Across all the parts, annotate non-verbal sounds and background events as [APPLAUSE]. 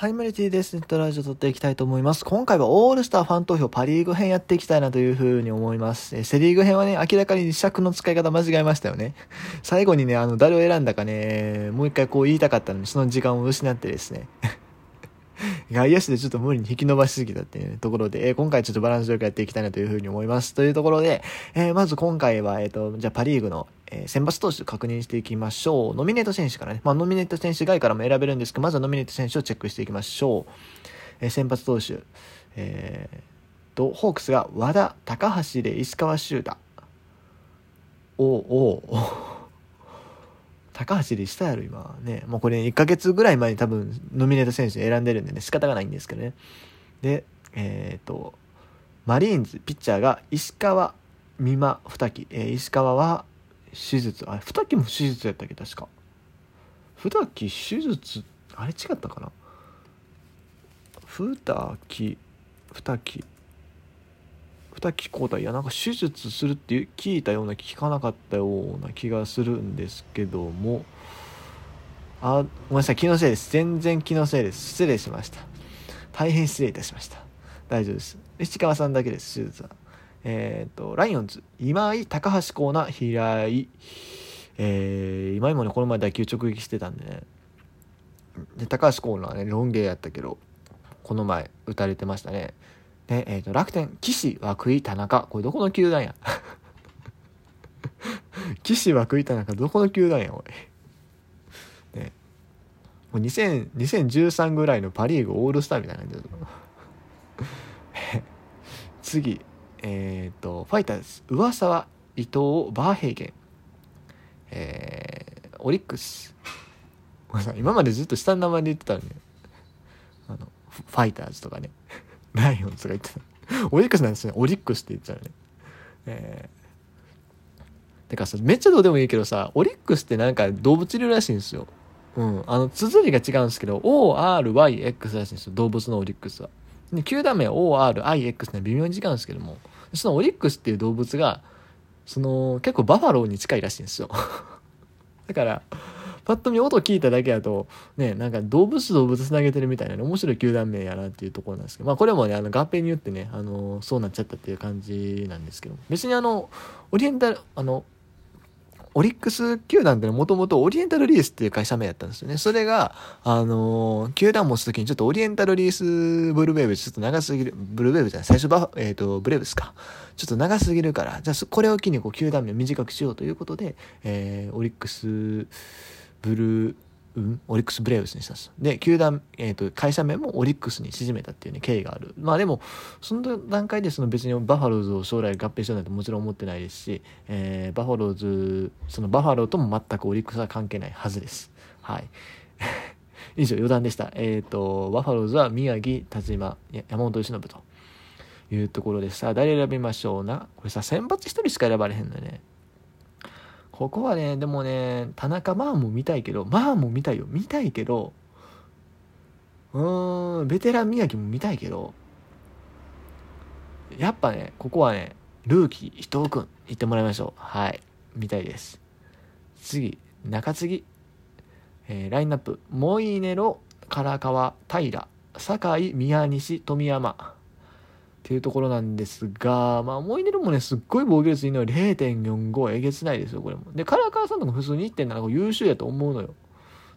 はい、マリティです。ネットラジオ撮っていきたいと思います。今回はオールスターファン投票パリーグ編やっていきたいなというふうに思います。えセリーグ編はね、明らかに尺の使い方間違えましたよね。[LAUGHS] 最後にね、あの、誰を選んだかね、もう一回こう言いたかったのに、その時間を失ってですね。[LAUGHS] 外野手でちょっと無理に引き伸ばしすぎたっていうところで、えー、今回ちょっとバランスよくやっていきたいなというふうに思います。というところで、えー、まず今回は、えっ、ー、と、じゃあパリーグの、え選抜投手確認していきましょう。ノミネート選手からね、まあ、ノミネート選手外からも選べるんですけど、まずはノミネート選手をチェックしていきましょう。えー先発投手、えー、と、ホークスが和田、高橋で石川修太。おおお [LAUGHS] 高橋でしたやろ、今。ね。もうこれね1ヶ月ぐらい前に多分ノミネート選手選んでるんでね、仕方がないんですけどね。で、えっ、ー、と、マリーンズ、ピッチャーが石川、美馬、二木。えー、石川は手術、あれ、二木も手術やったっけ、確か。二木手術、あれ違ったかな。二木、二木。二木交代いやなんか手術するって聞いたような聞かなかったような気がするんですけども。あごめんなさい気のせいです。全然気のせいです。失礼しました。大変失礼いたしました。大丈夫です。石川さんだけです手術は。えっ、ー、とライオンズ今井高橋コーナー平井えー、今井もねこの前打球直撃してたんでねで高橋コーナーねロン毛やったけどこの前打たれてましたねで、えっ、ー、と、楽天、岸、涌井、田中。これどこの球団や？岸、涌井、田中、どこの球団や、おい？ね。もう2000 2013ぐらいのパ・リーグオールスターみたいな感じだ。[LAUGHS] 次、え、ー、と、ファイターズ、上沢、伊藤、バーヘイゲン。えー、オリックス。今までずっと下の名前で言ってたのに、あの、ファイターズとかね。[LAUGHS] ライオンズが言ってた。オリックスなんですね。オリックスって言っちゃうね。えー、てかさ、めっちゃどうでもいいけどさ、オリックスってなんか動物いるらしいんですよ。うん。あの、綴りが違うんですけど、ORYX らしいんですよ。動物のオリックスは。で、球団名 ORIX ね、微妙に違うんですけども、そのオリックスっていう動物が、その、結構バファローに近いらしいんですよ。[LAUGHS] だから、パッと見音聞いただけだと、ね、なんか動物動物つなげてるみたいなね、面白い球団名やなっていうところなんですけど、まあこれもね、あの合併によってね、あの、そうなっちゃったっていう感じなんですけど、別にあの、オリエンタル、あの、オリックス球団ってもともとオリエンタルリースっていう会社名やったんですよね。それが、あのー、球団持つときにちょっとオリエンタルリースブルーベーブちょっと長すぎる、ブルーベーブじゃない、最初バ、えっ、ー、と、ブレーブスか。ちょっと長すぎるから、じゃあこれを機にこう球団名を短くしようということで、えー、オリックス、ブルー、うん、オリックス・ブレーブスにしたんです。で球団、えーと、会社名もオリックスに縮めたっていうね経緯がある。まあでもその段階でその別にバファローズを将来合併しようなんてもちろん思ってないですし、えー、バファローズそのバファローとも全くオリックスは関係ないはずです。はい。[LAUGHS] 以上余談でした。えっ、ー、とバファローズは宮城田島山本由伸というところでさあ誰選びましょうな？これさ選抜1人しか選ばれへんのよね。ここはね、でもね、田中マーも見たいけど、マーも見たいよ。見たいけど、うーん、ベテラン宮城も見たいけど、やっぱね、ここはね、ルーキー伊藤君、行ってもらいましょう。はい。見たいです。次、中継ぎ。えー、ラインナップ。モイネロ、唐川、平、酒井、宮西、富山。っていうところなんですが、まあ、思い出るもね、すっごい防御率いいのは0.45えげつないですよ、これも。で、唐川さんとか普通に1.7優秀やと思うのよ。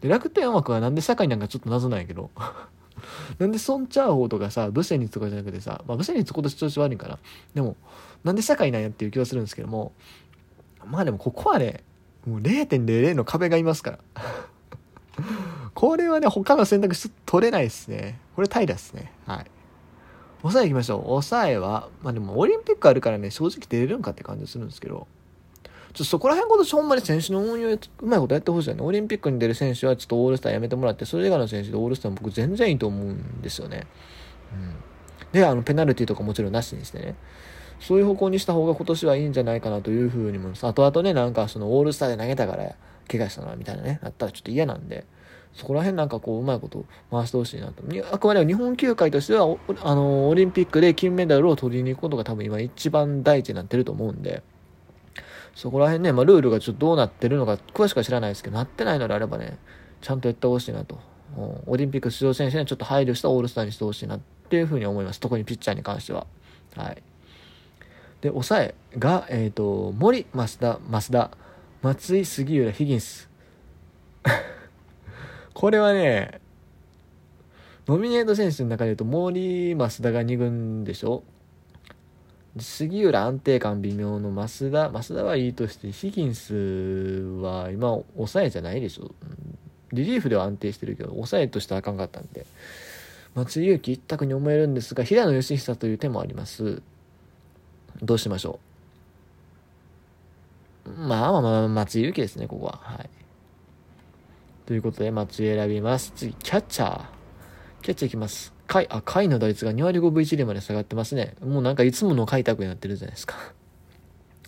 で、楽天枠はなんで堺なんかちょっと謎なんやけど。[LAUGHS] なんでソンチャーホーとかさ、ブセニツとかじゃなくてさ、まあ、ブセニツ今年調子悪いから。でも、なんで堺なんやっていう気はするんですけども、まあでもここはね、もう0.00の壁がいますから。[LAUGHS] これはね、他の選択肢取れないですね。これ平っすね。はい。抑え行きましょう。抑えは、まあでもオリンピックあるからね、正直出れるんかって感じするんですけど、ちょっとそこら辺今年ほんまに選手の運用うまいことやってほしいよね。オリンピックに出る選手はちょっとオールスターやめてもらって、それ以外の選手でオールスター僕全然いいと思うんですよね。うん。で、あの、ペナルティとかもちろんなしにしてね。そういう方向にした方が今年はいいんじゃないかなというふうにも、後々ね、なんかそのオールスターで投げたから怪我したな、みたいなね、なったらちょっと嫌なんで。そこら辺なんかこう、うまいこと回してほしいなと。あくまでも日本球界としては、あの、オリンピックで金メダルを取りに行くことが多分今一番大事になってると思うんで、そこら辺ね、まあ、ルールがちょっとどうなってるのか詳しくは知らないですけど、なってないのであればね、ちゃんとやってほしいなとオリンピック出場選手にはちょっと配慮したオールスターにしてほしいなっていうふうに思います。特にピッチャーに関しては。はい。で、抑えが、えっ、ー、と、森、増田、増田、松井、杉浦、ヒギンス。これはね、ノミネート選手の中で言うと、森、増田が2軍でしょ？杉浦安定感微妙の増田、増田はいいとして、ヒギンスは今、抑えじゃないでしょ？リリーフでは安定してるけど、抑えとしてはあかんかったんで、松井裕樹一択に思えるんですが、平野義久という手もあります。どうしましょう？まあまあまあ、松井裕樹ですね、ここは。はい。ということで、松井選びます。次、キャッチャー。キャッチャーいきます。回、あ、回の打率が2割5分1厘まで下がってますね。もうなんかいつもの開拓になってるじゃないですか。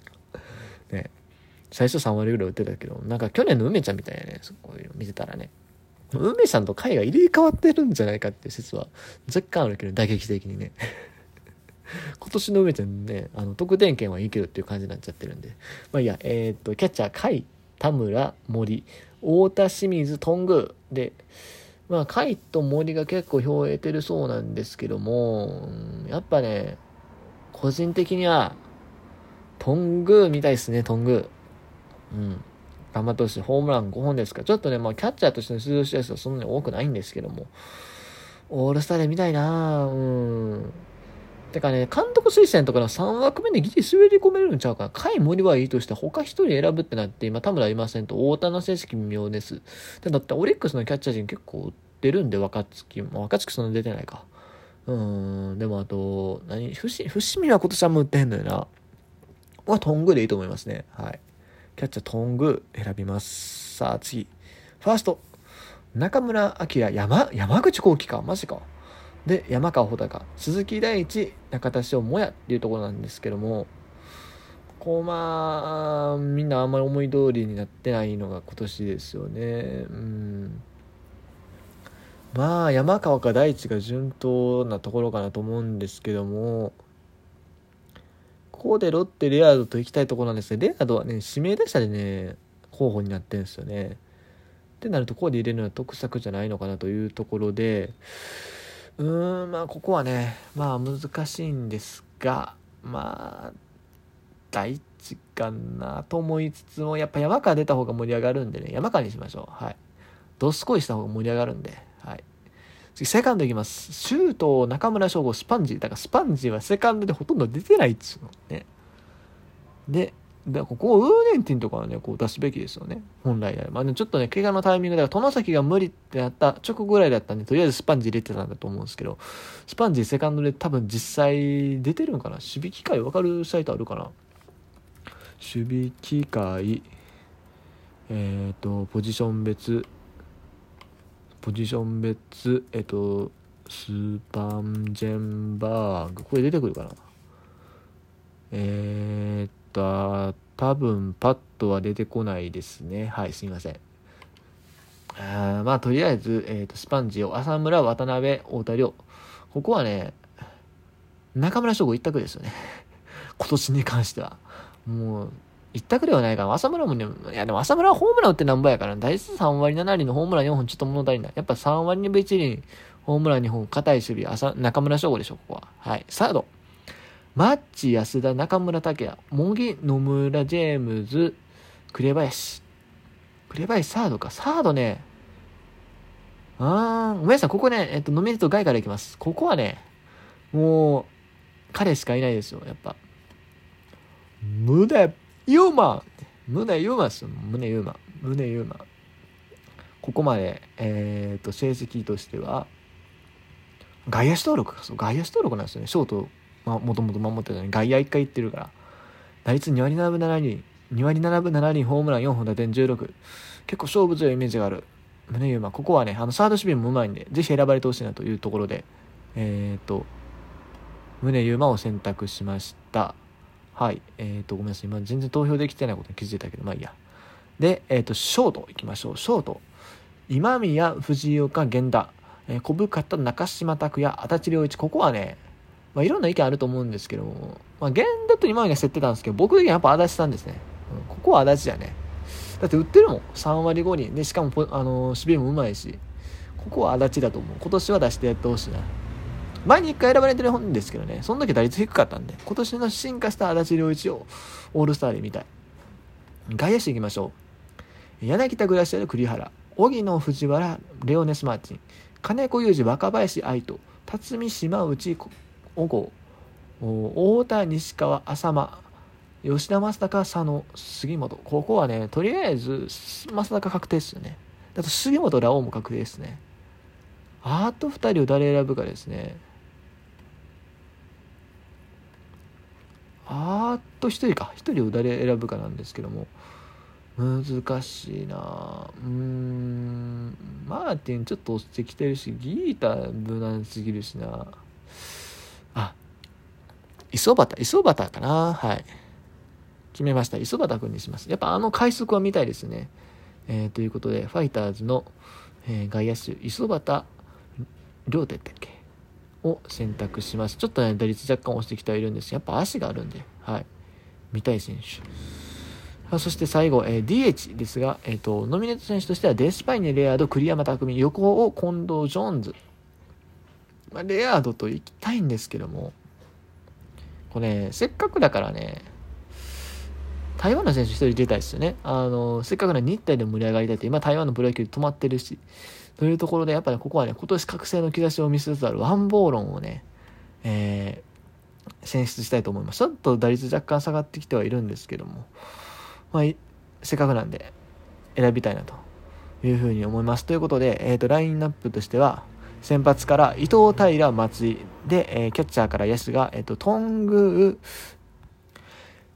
[LAUGHS] ね。最初3割ぐらい打ってたけど、なんか去年の梅ちゃんみたいなね、こういうの見てたらね。梅さんと回が入れ替わってるんじゃないかっていう説は若干あるけど、打撃的にね。[LAUGHS] 今年の梅ちゃんね、あの、得点圏はいいけどっていう感じになっちゃってるんで。まあいいや、えー、っと、キャッチャー、甲斐、田村、森、太田、清水、頓宮で、まあ、甲斐と森が結構票を得てるそうなんですけども、やっぱね、個人的には、頓宮みたいですね、頓宮。うん。頑張ってほしい。ホームラン5本ですか。ちょっとね、まあ、キャッチャーとしての出場試合はそんなに多くないんですけども、オールスターで見たいなうん。てかね、監督推薦とかの3枠目でギリ滑り込めるんちゃうかな。甲斐森はいいとして他一人選ぶってなって、今田村いませんと、太田の成績微妙です。でだってオリックスのキャッチャー陣結構出るんで、若月。まあ、若月そんな出てないか。うん、でもあと、何、伏見は今年はもう打ってんのよな。まあ、トングでいいと思いますね。はい。キャッチャートング選びます。さあ次。ファースト。中村晃山、山口幸輝か。マジか。で、山川穂高、鈴木大地、中田翔もやっていうところなんですけども、こうまあ、みんなあんまり思い通りになってないのが今年ですよね。うん。まあ、山川か大地が順当なところかなと思うんですけども、ここでロッテ、レアードと行きたいところなんですけど、レアードはね、指名打者でね、候補になってるんですよね。ってなると、ここで入れるのは得策じゃないのかなというところで、うーん、まあ、ここはね、まあ、難しいんですが、まあ、大地かなと思いつつも、やっぱ山川出た方が盛り上がるんでね、山川にしましょう。はい。どすこいした方が盛り上がるんで、はい。次、セカンドいきます。シュート、中村翔吾、スパンジー。だからスパンジーはセカンドでほとんど出てないっつうのね。で、でここをウーネンティンとかはね、こう出すべきですよね。本来であれば。ちょっとね、怪我のタイミングでは、殿崎が無理ってなった直後ぐらいだったんで、とりあえずスパンジ入れてたんだと思うんですけど、スパンジセカンドで多分実際出てるんかな？守備機会わかるサイトあるかな？守備機会、えっ、ー、と、ポジション別、ポジション別、えっ、ー、と、スーパンジェンバーグ、これ出てくるかな？えー、っと、多分パッとは出てこないですね。はい、すみません。あまあ、とりあえず、えーと、スパンジを浅村、渡辺、太田亮。ここはね、中村翔吾一択ですよね。[LAUGHS] 今年に関しては。もう、一択ではないから、浅村もね、いやでも浅村はホームラン打ってなんぼやから、打率3割7厘のホームラン4本ちょっと物足りない。やっぱ3割2分1厘、ホームラン2本、硬い守備、浅中村翔吾でしょ、ここは。はい。サード。マッチ、安田、中村拓也、茂木、野村、ジェームズ、紅林。紅林サードか。サードね。あー、ごめんなさい。ここね、えっと、ノミネート外からいきます。ここはね、もう、彼しかいないですよ、やっぱ。胸、ユーマ胸ユーマですよ。胸ユーマ。胸ユーマ。ここまで、えっ、と、成績としては、外野手登録か。そう、外野手登録なんですよね。ショート、もともと守ってたのに外野1回行ってるから打率2割7分7厘2割7分7厘ホームラン4本打点16結構勝負強いイメージがある。宗優馬ここはねあのサード守備もうまいんでぜひ選ばれてほしいなというところでえっ、ー、と宗優馬を選択しました。はいえっ、ー、とごめんなさい今全然投票できてないことに気づいたけどまあいいや。でえっ、ー、とショートいきましょう。ショート。今宮藤岡源田。えー、小深田中島拓也足立良一。ここはねまあ、いろんな意見あると思うんですけども、まあ、源田と今まで競ってたんですけど、僕的にはやっぱ足立さんですね。うん、ここは足立だね。だって売ってるもん。3割5厘。で、しかもあの、守備もうまいし。ここは足立だと思う今年は出してやってほしいな前に1回選ばれてるんですけどねその時打率低かったんで今年の進化した足立良一をオールスターで見たい外野手いきましょう柳田グラシアル栗原荻野藤原レオネス・マーチン金子裕二若林愛斗辰巳島内小郷太田西川浅間。吉田正尚佐野杉本。ここはねとりあえず正尚確定ですよね。あと杉本ラオウも確定ですね。あと2人を誰選ぶかですね。あと1人か。1人を誰選ぶかなんですけども。難しいな。うん。マーティンちょっと落ちてきてるしギータ無難すぎるしな。磯端磯端かな？はい。決めました。磯端君にします。やっぱあの快速は見たいですね。えー、ということでファイターズの、えー、外野手磯端亮太だっけ？を選択します。ちょっとね打率若干押してきてはいるんです。やっぱ足があるんではい。見たい選手。あそして最後、えー、DH ですが、えーと、ノミネート選手としてはデスパイネ、レアード、栗山匠、横尾、近藤、ジョーンズ。まあ、レアードと行きたいんですけども、これ、ね、せっかくだからね、台湾の選手一人出たいですよね。あの、せっかくの日体で盛り上がりたいって、今台湾のプロ野球止まってるし、というところで、やっぱり、ね、ここはね、今年覚醒の兆しを見せつつあるワンボーロンをね、えー、選出したいと思います。ちょっと打率若干下がってきてはいるんですけども、まあ、せっかくなんで選びたいなというふうに思います。ということで、えっ、ー、と、ラインナップとしては、先発から伊藤平、松井で、えー、キャッチャーから野手が、えっ、ー、と、頓宮、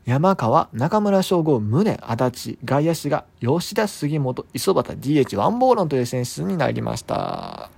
山川、中村翔吾、宗、足立、外野手が吉田、杉本、磯端、DH、ワンボーロンという選出になりました。